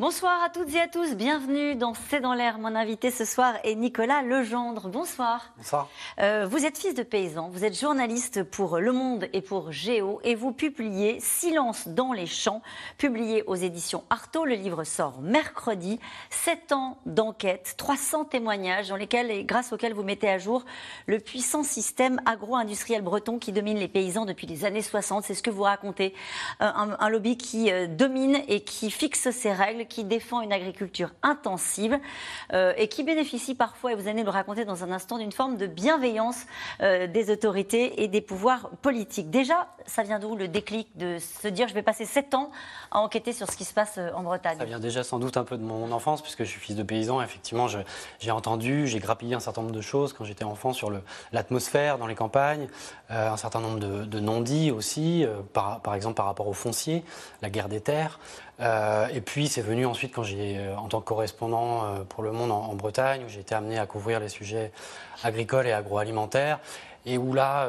Bonsoir à toutes et à tous, bienvenue dans C'est dans l'air. Mon invité ce soir est Nicolas Legendre. Bonsoir. Bonsoir. Euh, vous êtes fils de paysan, vous êtes journaliste pour Le Monde et pour Géo et vous publiez Silence dans les champs, publié aux éditions Artaud. Le livre sort mercredi. Sept ans d'enquête, 300 témoignages dans lesquels et grâce auxquels vous mettez à jour le puissant système agro-industriel breton qui domine les paysans depuis les années 60. C'est ce que vous racontez. Euh, un, un lobby qui euh, domine et qui fixe ses règles qui défend une agriculture intensive euh, et qui bénéficie parfois, et vous allez nous le raconter dans un instant, d'une forme de bienveillance euh, des autorités et des pouvoirs politiques. Déjà, ça vient d'où le déclic de se dire je vais passer sept ans à enquêter sur ce qui se passe euh, en Bretagne? Ça vient déjà sans doute un peu de mon enfance, puisque je suis fils de paysan. Effectivement, j'ai entendu, j'ai grappillé un certain nombre de choses quand j'étais enfant sur l'atmosphère dans les campagnes, un certain nombre de, non-dits aussi, par exemple par rapport au foncier, la guerre des terres. Euh, et puis c'est venu ensuite quand j'ai, euh, en tant que correspondant euh, pour Le Monde en, Bretagne, où j'ai été amené à couvrir les sujets agricoles et agroalimentaires, et où là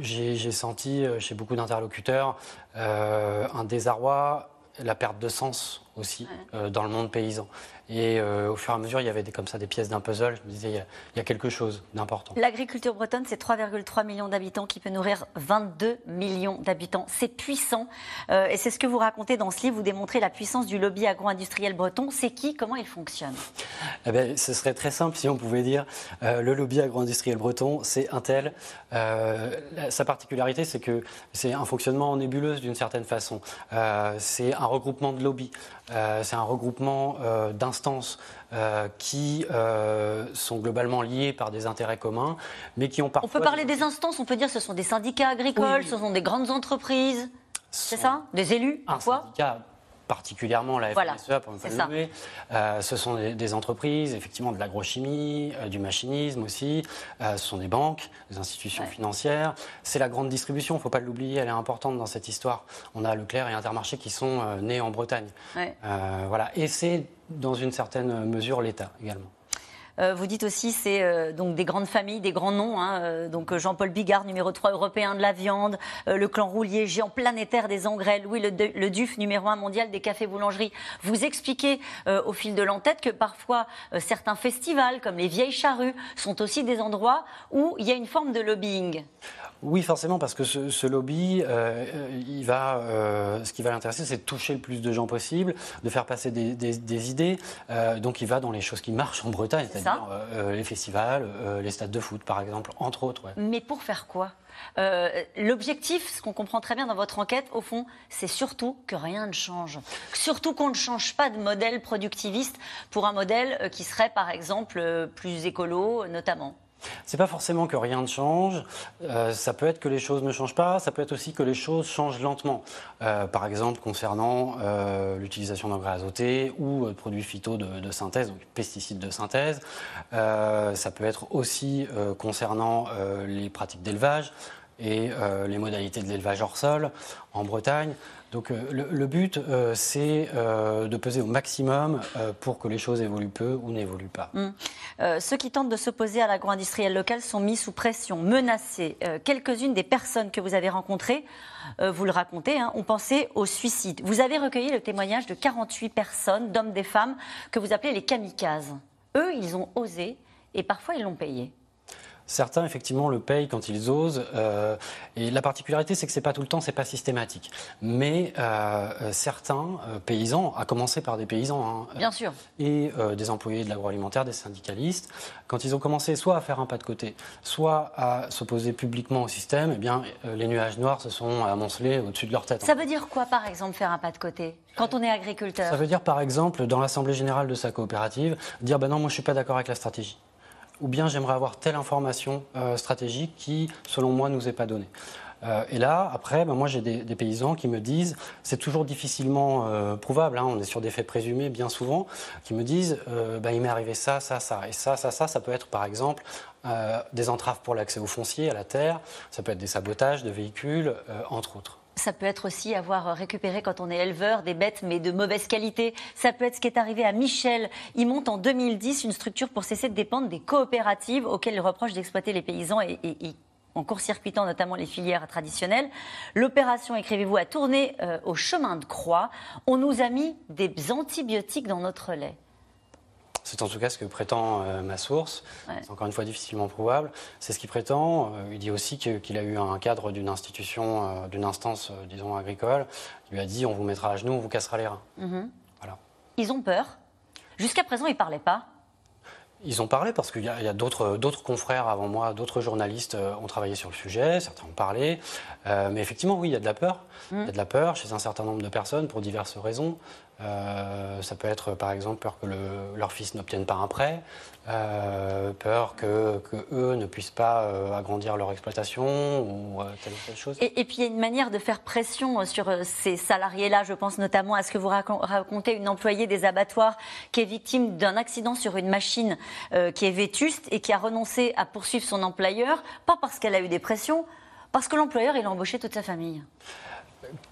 j'ai, senti chez beaucoup d'interlocuteurs un désarroi, la perte de sens aussi dans le monde paysan. Et euh, au fur et à mesure, il y avait des, comme ça des pièces d'un puzzle. Je me disais, il y a, quelque chose d'important. L'agriculture bretonne, c'est 3,3 millions d'habitants qui peut nourrir 22 millions d'habitants. C'est puissant. Euh, et c'est ce que vous racontez dans ce livre. Vous démontrez la puissance du lobby agro-industriel breton. C'est qui? Comment il fonctionne? Eh bien, Ce serait très simple si on pouvait dire euh, le lobby agro-industriel breton, c'est un tel. sa particularité, c'est que c'est un fonctionnement en nébuleuse d'une certaine façon. c'est un regroupement de lobbies. c'est un regroupement d'instances euh, qui euh, sont globalement liées par des intérêts communs, mais qui ont parfois... On peut parler des instances, on peut dire que ce sont des syndicats agricoles, ce sont des grandes entreprises, c'est ça? Des élus, parfois? Particulièrement la FNSEA, pour ne pas le nommer. Euh, ce sont des, entreprises, effectivement, de l'agrochimie, euh, du machinisme aussi. Euh, ce sont des banques, des institutions financières. C'est la grande distribution, il ne faut pas l'oublier, elle est importante dans cette histoire. On a Leclerc et Intermarché qui sont nés en Bretagne. voilà. Et c'est, dans une certaine mesure, l'État également. Euh, vous dites aussi c'est euh, donc des grandes familles, des grands noms. Hein, euh, donc Jean-Paul Bigard, numéro 3 européen de la viande, le clan Roulier, géant planétaire des engrais, Louis le, Duf, numéro 1 mondial des cafés boulangeries. Vous expliquez au fil de l'entête que parfois certains festivals, comme les Vieilles Charrues, sont aussi des endroits où il y a une forme de lobbying. Oui, forcément, parce que ce, lobby, euh, il va, euh, ce qui va l'intéresser, c'est de toucher le plus de gens possible, de faire passer des, idées. Euh, donc, il va dans les choses qui marchent en Bretagne, c'est-à-dire les festivals, les stades de foot, par exemple, entre autres. Mais pour faire quoi? L'objectif, ce qu'on comprend très bien dans votre enquête, au fond, c'est surtout que rien ne change. Surtout qu'on ne change pas de modèle productiviste pour un modèle qui serait, par exemple, plus écolo, notamment. C'est pas forcément que rien ne change. Euh, ça peut être que les choses ne changent pas. Ça peut être aussi que les choses changent lentement. Euh, par exemple, concernant euh, l'utilisation d'engrais azotés ou de produits phyto de, synthèse, donc pesticides de synthèse. ça peut être aussi concernant les pratiques d'élevage et les modalités de l'élevage hors sol en Bretagne. Donc euh, le, but, euh, c'est euh, de peser au maximum pour que les choses évoluent peu ou n'évoluent pas. Hum. ceux qui tentent de s'opposer à l'agro-industriel local sont mis sous pression, menacés. Quelques-unes des personnes que vous avez rencontrées, vous le racontez, hein, ont pensé au suicide. Vous avez recueilli le témoignage de 48 personnes, d'hommes, des femmes, que vous appelez les kamikazes. Eux, ils ont osé et parfois ils l'ont payé. Certains, effectivement, le payent quand ils osent. Euh, et la particularité, c'est que c'est pas tout le temps, c'est pas systématique. Mais euh, certains euh, paysans, à commencer par des paysans, hein, Bien sûr. et des employés de l'agroalimentaire, des syndicalistes, quand ils ont commencé soit à faire un pas de côté, soit à s'opposer publiquement au système, eh bien, les nuages noirs se sont amoncelés au-dessus de leur tête. Ça veut dire quoi, par exemple, faire un pas de côté quand on est agriculteur? Ça veut dire, par exemple, dans l'assemblée générale de sa coopérative, dire ben non, moi je suis pas d'accord avec la stratégie ou bien j'aimerais avoir telle information euh, stratégique qui, selon moi, ne nous est pas donnée. Euh, et là, après, ben, moi j'ai des, paysans qui me disent, c'est toujours difficilement euh, prouvable, hein, on est sur des faits présumés bien souvent, qui me disent, ben, il m'est arrivé ça, ça, ça, et ça, ça, ça, ça peut être par exemple des entraves pour l'accès au foncier, à la terre, ça peut être des sabotages de véhicules, entre autres. Ça peut être aussi avoir récupéré quand on est éleveur des bêtes mais de mauvaise qualité. Ça peut être ce qui est arrivé à Michel. Il monte en 2010 une structure pour cesser de dépendre des coopératives auxquelles il reproche d'exploiter les paysans et, en court-circuitant notamment les filières traditionnelles. L'opération, écrivez-vous, a tourné euh, au chemin de croix. On nous a mis des antibiotiques dans notre lait. C'est en tout cas ce que prétend euh, ma source. C'est encore une fois difficilement prouvable. C'est ce qu'il prétend. Euh, il dit aussi qu'il a eu un cadre d'une institution, d'une instance, disons, agricole, qui lui a dit on vous mettra à genoux, on vous cassera les reins. Mhm. Voilà. Ils ont peur. Jusqu'à présent, ils ne parlaient pas. Ils ont parlé parce qu'il y a, d'autres confrères avant moi, d'autres journalistes euh, ont travaillé sur le sujet, certains ont parlé. Euh, mais effectivement, oui, il y a de la peur. Il y a de la peur chez un certain nombre de personnes pour diverses raisons. Euh, ça peut être par exemple peur que leur fils n'obtienne pas un prêt, euh, peur que, eux ne puissent pas euh, agrandir leur exploitation ou telle ou telle chose. Et, puis il y a une manière de faire pression sur ces salariés-là. Je pense notamment à ce que vous racontez, une employée des abattoirs qui est victime d'un accident sur une machine qui est vétuste et qui a renoncé à poursuivre son employeur, pas parce qu'elle a eu des pressions, parce que l'employeur il a embauché toute sa famille.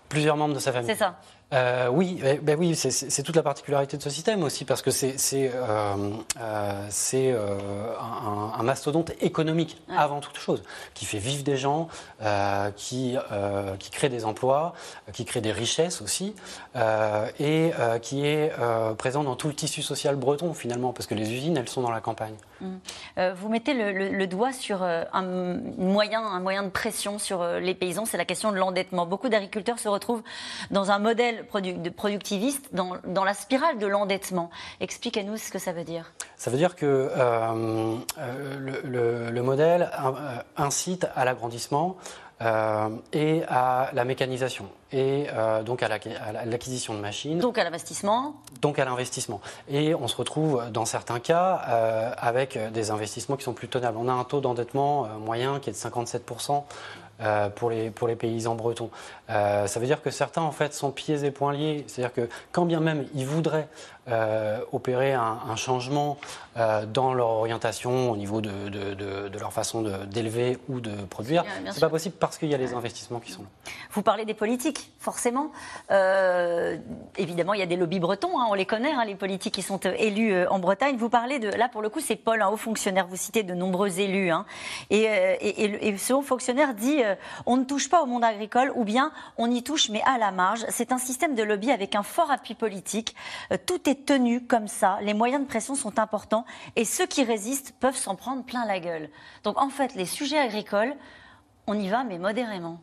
Plusieurs membres de sa famille. C'est ça. Euh, oui, eh, ben oui c'est toute la particularité de ce système aussi, parce que c'est euh, euh, euh un, mastodonte économique avant toute chose, qui fait vivre des gens, euh, qui, qui crée des emplois, qui crée des richesses aussi, et qui est présent dans tout le tissu social breton finalement, parce que les usines, elles sont dans la campagne. Mmh. vous mettez le, doigt sur un moyen, un moyen de pression sur les paysans, c'est la question de l'endettement. Beaucoup d'agriculteurs se retrouvent dans un modèle productiviste dans, la spirale de l'endettement. Expliquez-nous ce que ça veut dire. Ça veut dire que euh, euh, le, modèle euh, incite à l'agrandissement et à la mécanisation et donc à l'acquisition de machines. Donc à l'investissement. Donc à l'investissement. Et on se retrouve dans certains cas avec des investissements qui sont plus tenables. On a un taux d'endettement moyen qui est de 57% euh, pour, les, pour les paysans bretons. Euh, ça veut dire que certains, en fait, sont pieds et poings liés. C'est-à-dire que quand bien même ils voudraient euh, opérer un, changement dans leur orientation au niveau de, de, leur façon d'élever ou de produire, c'est pas possible parce qu'il y a les investissements qui sont là. Vous parlez des politiques, forcément. évidemment, il y a des lobbies bretons, hein, on les connaît, hein, les politiques qui sont élus en Bretagne. Vous parlez de, là pour le coup, c'est Paul, un haut fonctionnaire. Vous citez de nombreux élus, hein. et, ce haut fonctionnaire dit euh, on ne touche pas au monde agricole ou bien on y touche mais à la marge. C'est un système de lobby avec un fort appui politique. Euh, tout est tenu comme ça. Les moyens de pression sont importants et ceux qui résistent peuvent s'en prendre plein la gueule. Donc en fait, les sujets agricoles, on y va mais modérément.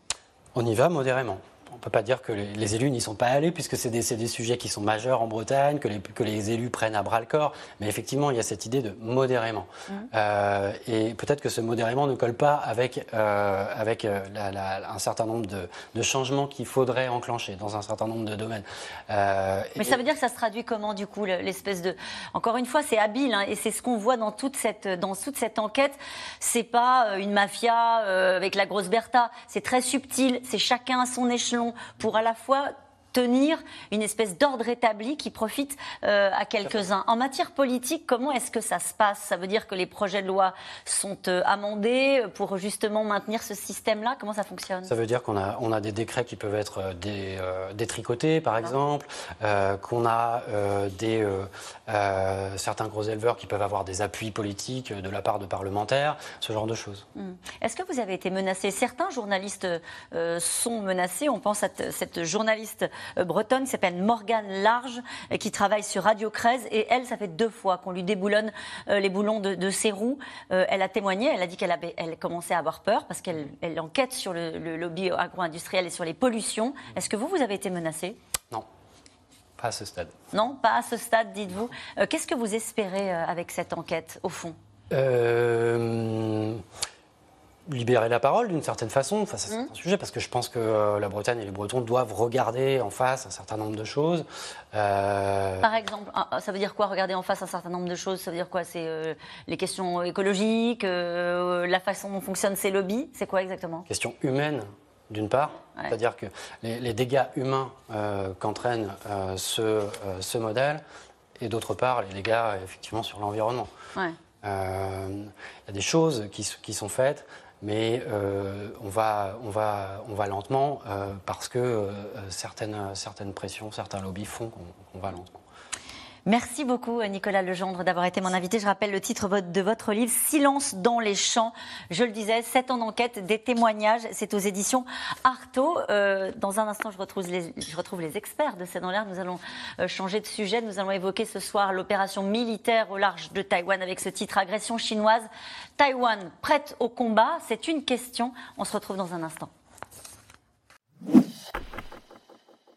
On y va modérément on ne peut pas dire que les, élus n'y sont pas allés, puisque c'est des, des, sujets qui sont majeurs en Bretagne, que les, que les élus prennent à bras le corps. Mais effectivement, il y a cette idée de modérément. Mmh. Euh, et peut-être que ce modérément ne colle pas avec, euh, avec euh, un certain nombre de, de changements qu'il faudrait enclencher dans un certain nombre de domaines. Mais ça veut dire que ça se traduit comment, du coup, l'espèce de. Encore une fois, c'est habile, hein, et c'est ce qu'on voit dans toute cette, dans toute cette enquête. C'est pas une mafia avec la grosse Bertha. C'est très subtil, c'est chacun à son échelon pour à la fois tenir une espèce d'ordre établi qui profite euh, à quelques-uns. En matière politique, comment est-ce que ça se passe? Ça veut dire que les projets de loi sont euh, amendés pour justement maintenir ce système-là? Comment ça fonctionne? Ça veut dire qu'on a, on a des décrets qui peuvent être euh, détricotés, par exemple, qu'on a des, certains gros éleveurs qui peuvent avoir des appuis politiques de la part de parlementaires, ce genre de choses. Hmm. Est-ce que vous avez été menacé? Certains journalistes sont menacés. On pense à cette journaliste euh, bretonne qui s'appelle Morgane Large, euh, qui travaille sur Radio 13. Et elle, ça fait deux fois qu'on lui déboulonne euh, les boulons de, ses roues. elle a témoigné, elle a dit qu'elle avait, elle commençait à avoir peur parce qu'elle elle enquête sur le, lobby agro-industriel et sur les pollutions. Est-ce que vous, vous avez été menacé Non. Pas à ce stade. Non, pas à ce stade, dites-vous. Qu'est-ce que vous espérez avec cette enquête, au fond? Libérer la parole d'une certaine façon face à certains mmh. sujets, parce que je pense que euh, la Bretagne et les Bretons doivent regarder en face un certain nombre de choses. Euh, Par exemple, ça veut dire quoi regarder en face un certain nombre de choses? Ça veut dire quoi? C'est euh, les questions écologiques, la façon dont fonctionnent ces lobbies? C'est quoi exactement? Question humaine, d'une part, c'est-à-dire que les, dégâts humains qu'entraîne ce, ce, modèle, et d'autre part, les dégâts effectivement sur l'environnement. Il y a des choses qui, qui sont faites mais on, va, on, va, on va lentement parce que certaines, certaines pressions, certains lobbies font qu'on va lentement. Merci beaucoup Nicolas Legendre d'avoir été mon invité. Je rappelle le titre de votre livre, Silence dans les champs. Je le disais, 7 ans d'enquête, des témoignages. C'est aux éditions Artaud. Euh, dans un instant, je retrouve, les, je retrouve les experts de C'est dans l'air. Nous allons euh, changer de sujet. Nous allons évoquer ce soir l'opération militaire au large de Taïwan avec ce titre Agression chinoise. Taïwan prête au combat C'est une question. On se retrouve dans un instant.